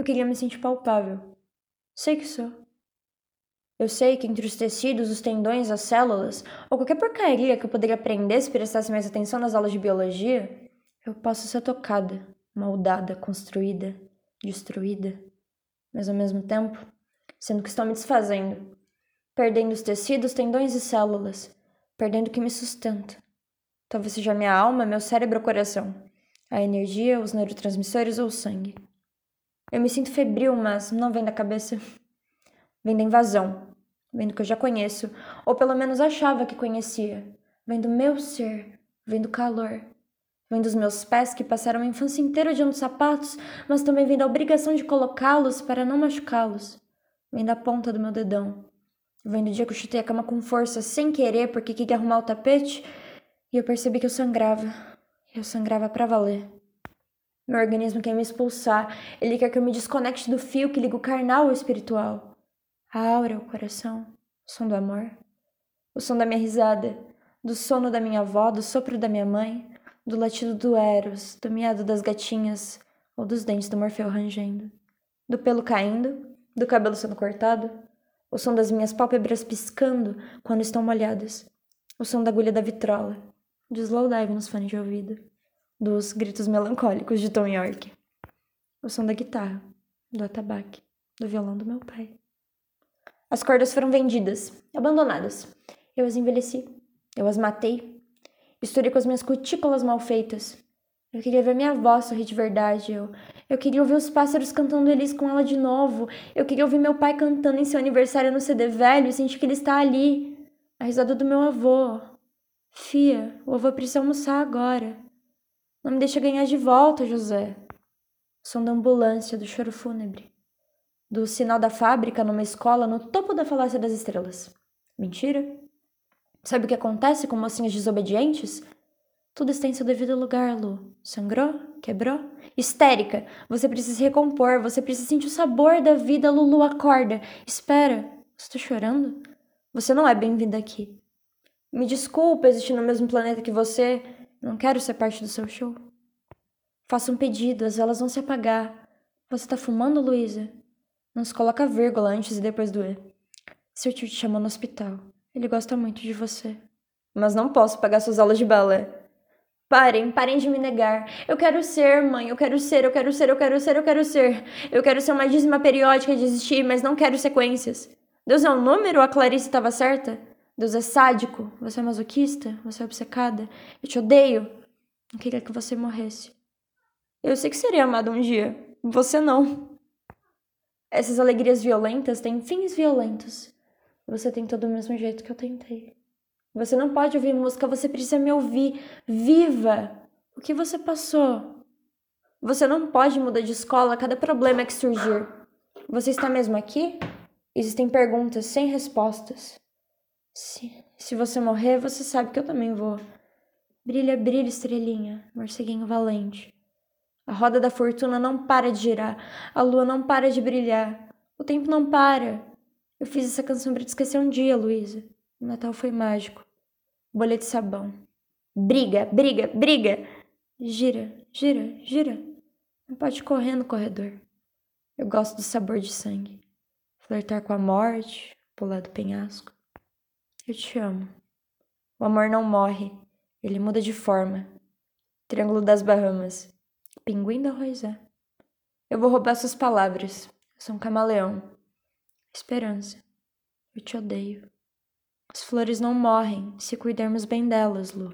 Eu queria me sentir palpável. Sei que sou. Eu sei que entre os tecidos, os tendões, as células, ou qualquer porcaria que eu poderia aprender se prestasse mais atenção nas aulas de biologia, eu posso ser tocada, moldada, construída, destruída, mas ao mesmo tempo, sendo que estou me desfazendo, perdendo os tecidos, tendões e células, perdendo o que me sustenta. Talvez seja minha alma, meu cérebro ou coração, a energia, os neurotransmissores ou o sangue. Eu me sinto febril, mas não vem da cabeça. Vem da invasão, vem do que eu já conheço, ou pelo menos achava que conhecia. Vem do meu ser, vem do calor. Vem dos meus pés que passaram a infância inteira odiando sapatos, mas também vem da obrigação de colocá-los para não machucá-los. Vem da ponta do meu dedão. Vem do dia que eu chutei a cama com força, sem querer, porque queria arrumar o tapete, e eu percebi que eu sangrava. Eu sangrava para valer. Meu organismo quer me expulsar. Ele quer que eu me desconecte do fio que liga o carnal ao espiritual a aura, o coração, o som do amor, o som da minha risada, do sono da minha avó, do sopro da minha mãe, do latido do Eros, do miado das gatinhas ou dos dentes do Morfeu rangendo, do pelo caindo, do cabelo sendo cortado, o som das minhas pálpebras piscando quando estão molhadas, o som da agulha da vitrola, do slowdive nos fones de ouvido, dos gritos melancólicos de Tom York, o som da guitarra, do atabaque, do violão do meu pai. As cordas foram vendidas, abandonadas. Eu as envelheci. Eu as matei. Misturei com as minhas cutículas mal feitas. Eu queria ver minha avó sorrir de verdade. Eu, eu queria ouvir os pássaros cantando eles com ela de novo. Eu queria ouvir meu pai cantando em seu aniversário no CD velho e sentir que ele está ali. A risada do meu avô. Fia, o avô precisa almoçar agora. Não me deixa ganhar de volta, José. O som da ambulância, do choro fúnebre do sinal da fábrica numa escola no topo da falácia das estrelas. Mentira? Sabe o que acontece com mocinhas desobedientes? Tudo está em seu devido lugar, Lu. Sangrou? Quebrou? Histérica. Você precisa se recompor. Você precisa sentir o sabor da vida, Lulu. Acorda. Espera. Você está chorando? Você não é bem-vinda aqui. Me desculpa existir no mesmo planeta que você. Não quero ser parte do seu show. Faça um pedido, as velas vão se apagar. Você está fumando, Luísa? Não se coloca vírgula antes e depois do E. Seu tio te chamou no hospital. Ele gosta muito de você. Mas não posso pagar suas aulas de balé. Parem, parem de me negar. Eu quero ser, mãe. Eu quero ser, eu quero ser, eu quero ser, eu quero ser. Eu quero ser uma dízima periódica de existir, mas não quero sequências. Deus é um número? A Clarice estava certa? Deus é sádico? Você é masoquista? Você é obcecada? Eu te odeio. Não queria que você morresse. Eu sei que seria amado um dia. Você não. Essas alegrias violentas têm fins violentos. Você tem todo o mesmo jeito que eu tentei. Você não pode ouvir música, você precisa me ouvir. Viva! O que você passou? Você não pode mudar de escola a cada problema que surgir. Você está mesmo aqui? Existem perguntas sem respostas. Se, se você morrer, você sabe que eu também vou. Brilha, brilha, estrelinha, morceguinho valente. A roda da fortuna não para de girar, a lua não para de brilhar, o tempo não para. Eu fiz essa canção para te esquecer um dia, Luísa. O Natal foi mágico. Bolha de sabão. Briga, briga, briga! Gira, gira, gira. Não pode correr no corredor. Eu gosto do sabor de sangue. Flertar com a morte, pular do penhasco. Eu te amo. O amor não morre, ele muda de forma. Triângulo das Bahamas. Pinguim da Rosé. Eu vou roubar suas palavras. Eu sou um camaleão. Esperança. Eu te odeio. As flores não morrem se cuidarmos bem delas, Lu.